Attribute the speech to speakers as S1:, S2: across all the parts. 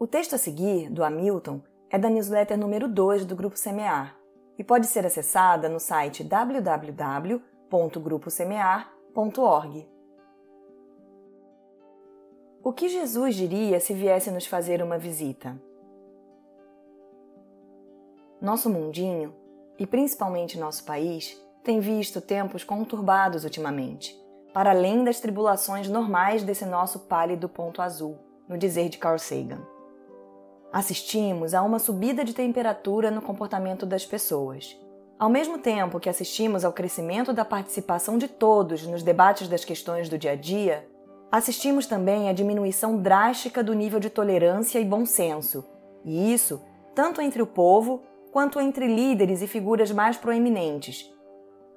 S1: O texto a seguir, do Hamilton, é da newsletter número 2 do Grupo Semear e pode ser acessada no site www.gruposemear.org. O que Jesus diria se viesse nos fazer uma visita? Nosso mundinho, e principalmente nosso país, tem visto tempos conturbados ultimamente, para além das tribulações normais desse nosso pálido ponto azul, no dizer de Carl Sagan. Assistimos a uma subida de temperatura no comportamento das pessoas. Ao mesmo tempo que assistimos ao crescimento da participação de todos nos debates das questões do dia a dia, assistimos também à diminuição drástica do nível de tolerância e bom senso, e isso tanto entre o povo quanto entre líderes e figuras mais proeminentes,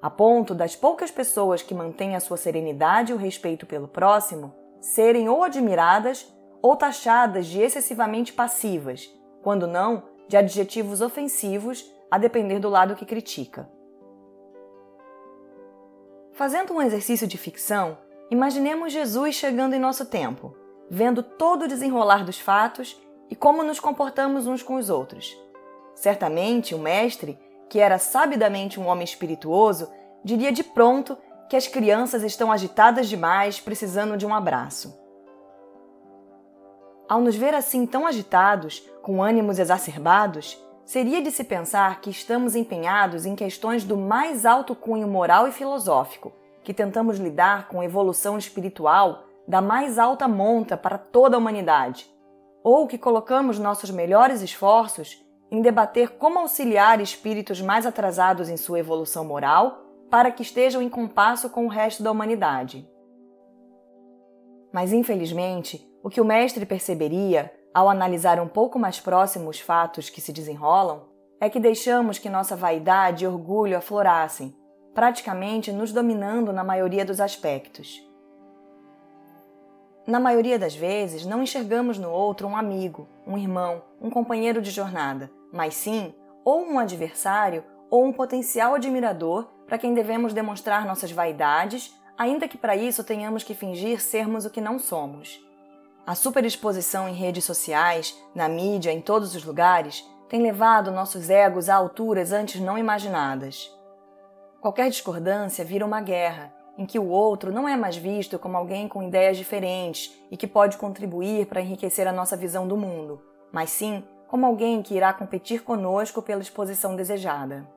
S1: a ponto das poucas pessoas que mantêm a sua serenidade e o respeito pelo próximo serem ou admiradas ou taxadas de excessivamente passivas, quando não, de adjetivos ofensivos, a depender do lado que critica. Fazendo um exercício de ficção, imaginemos Jesus chegando em nosso tempo, vendo todo o desenrolar dos fatos e como nos comportamos uns com os outros. Certamente, o mestre, que era sabidamente um homem espirituoso, diria de pronto que as crianças estão agitadas demais, precisando de um abraço. Ao nos ver assim tão agitados, com ânimos exacerbados, seria de se pensar que estamos empenhados em questões do mais alto cunho moral e filosófico, que tentamos lidar com a evolução espiritual da mais alta monta para toda a humanidade, ou que colocamos nossos melhores esforços em debater como auxiliar espíritos mais atrasados em sua evolução moral para que estejam em compasso com o resto da humanidade. Mas, infelizmente, o que o mestre perceberia, ao analisar um pouco mais próximo os fatos que se desenrolam, é que deixamos que nossa vaidade e orgulho aflorassem, praticamente nos dominando na maioria dos aspectos. Na maioria das vezes, não enxergamos no outro um amigo, um irmão, um companheiro de jornada, mas sim ou um adversário ou um potencial admirador para quem devemos demonstrar nossas vaidades, ainda que para isso tenhamos que fingir sermos o que não somos. A superexposição em redes sociais, na mídia, em todos os lugares, tem levado nossos egos a alturas antes não imaginadas. Qualquer discordância vira uma guerra, em que o outro não é mais visto como alguém com ideias diferentes e que pode contribuir para enriquecer a nossa visão do mundo, mas sim como alguém que irá competir conosco pela exposição desejada.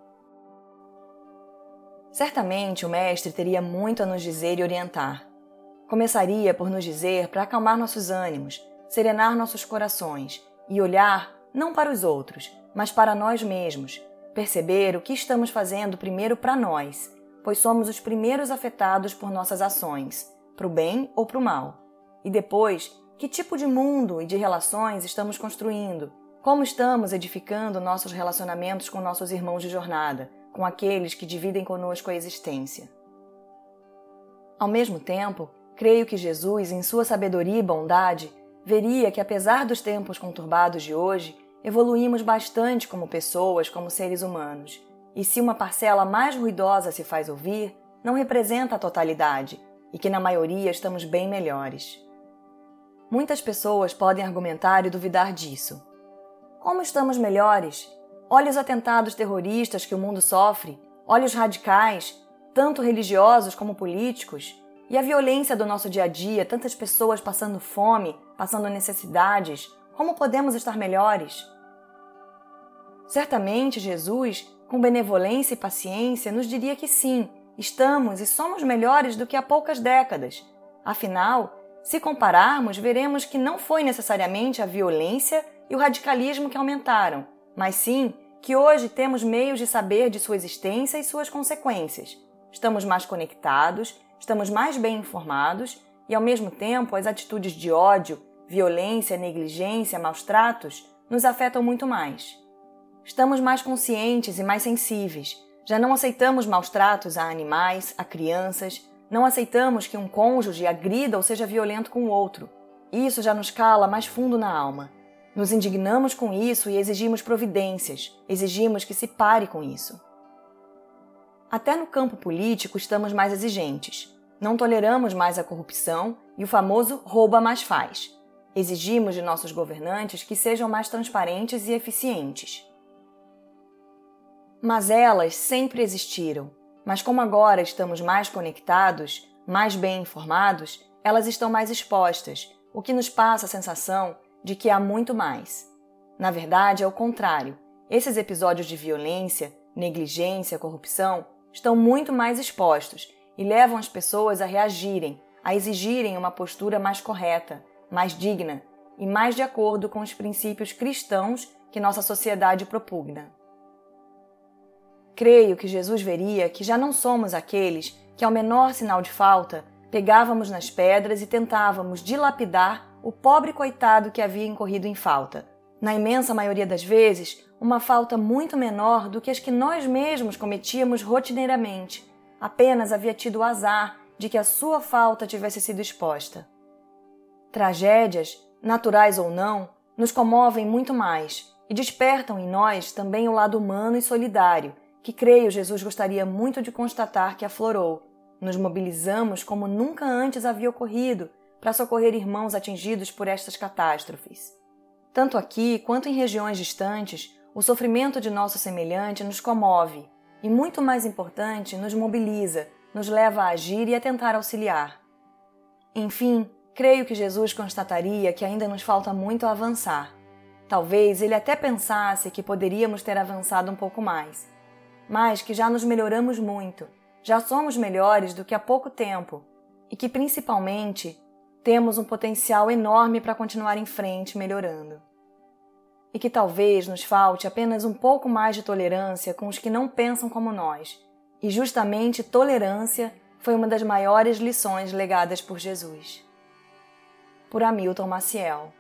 S1: Certamente o mestre teria muito a nos dizer e orientar, Começaria por nos dizer para acalmar nossos ânimos, serenar nossos corações e olhar não para os outros, mas para nós mesmos, perceber o que estamos fazendo primeiro para nós, pois somos os primeiros afetados por nossas ações, para o bem ou para o mal. E depois, que tipo de mundo e de relações estamos construindo? Como estamos edificando nossos relacionamentos com nossos irmãos de jornada, com aqueles que dividem conosco a existência? Ao mesmo tempo, Creio que Jesus, em sua sabedoria e bondade, veria que, apesar dos tempos conturbados de hoje, evoluímos bastante como pessoas, como seres humanos. E se uma parcela mais ruidosa se faz ouvir, não representa a totalidade, e que na maioria estamos bem melhores. Muitas pessoas podem argumentar e duvidar disso. Como estamos melhores? Olha os atentados terroristas que o mundo sofre, olha os radicais, tanto religiosos como políticos. E a violência do nosso dia a dia, tantas pessoas passando fome, passando necessidades, como podemos estar melhores? Certamente Jesus, com benevolência e paciência, nos diria que sim, estamos e somos melhores do que há poucas décadas. Afinal, se compararmos, veremos que não foi necessariamente a violência e o radicalismo que aumentaram, mas sim que hoje temos meios de saber de sua existência e suas consequências. Estamos mais conectados estamos mais bem informados e, ao mesmo tempo, as atitudes de ódio, violência, negligência, maus tratos nos afetam muito mais. Estamos mais conscientes e mais sensíveis. Já não aceitamos maus tratos a animais, a crianças, não aceitamos que um cônjuge agrida ou seja violento com o outro. Isso já nos cala mais fundo na alma. Nos indignamos com isso e exigimos providências, exigimos que se pare com isso. Até no campo político estamos mais exigentes. Não toleramos mais a corrupção e o famoso rouba mais faz. Exigimos de nossos governantes que sejam mais transparentes e eficientes. Mas elas sempre existiram. Mas como agora estamos mais conectados, mais bem informados, elas estão mais expostas, o que nos passa a sensação de que há muito mais. Na verdade, é o contrário. Esses episódios de violência, negligência, corrupção estão muito mais expostos e levam as pessoas a reagirem, a exigirem uma postura mais correta, mais digna e mais de acordo com os princípios cristãos que nossa sociedade propugna. Creio que Jesus veria que já não somos aqueles que, ao menor sinal de falta, pegávamos nas pedras e tentávamos dilapidar o pobre coitado que havia incorrido em falta. Na imensa maioria das vezes, uma falta muito menor do que as que nós mesmos cometíamos rotineiramente. Apenas havia tido o azar de que a sua falta tivesse sido exposta. Tragédias, naturais ou não, nos comovem muito mais e despertam em nós também o lado humano e solidário, que creio Jesus gostaria muito de constatar que aflorou. Nos mobilizamos como nunca antes havia ocorrido para socorrer irmãos atingidos por estas catástrofes. Tanto aqui quanto em regiões distantes, o sofrimento de nosso semelhante nos comove e, muito mais importante, nos mobiliza, nos leva a agir e a tentar auxiliar. Enfim, creio que Jesus constataria que ainda nos falta muito a avançar. Talvez ele até pensasse que poderíamos ter avançado um pouco mais, mas que já nos melhoramos muito, já somos melhores do que há pouco tempo e que, principalmente, temos um potencial enorme para continuar em frente melhorando. E que talvez nos falte apenas um pouco mais de tolerância com os que não pensam como nós. E justamente tolerância foi uma das maiores lições legadas por Jesus. Por Hamilton Maciel.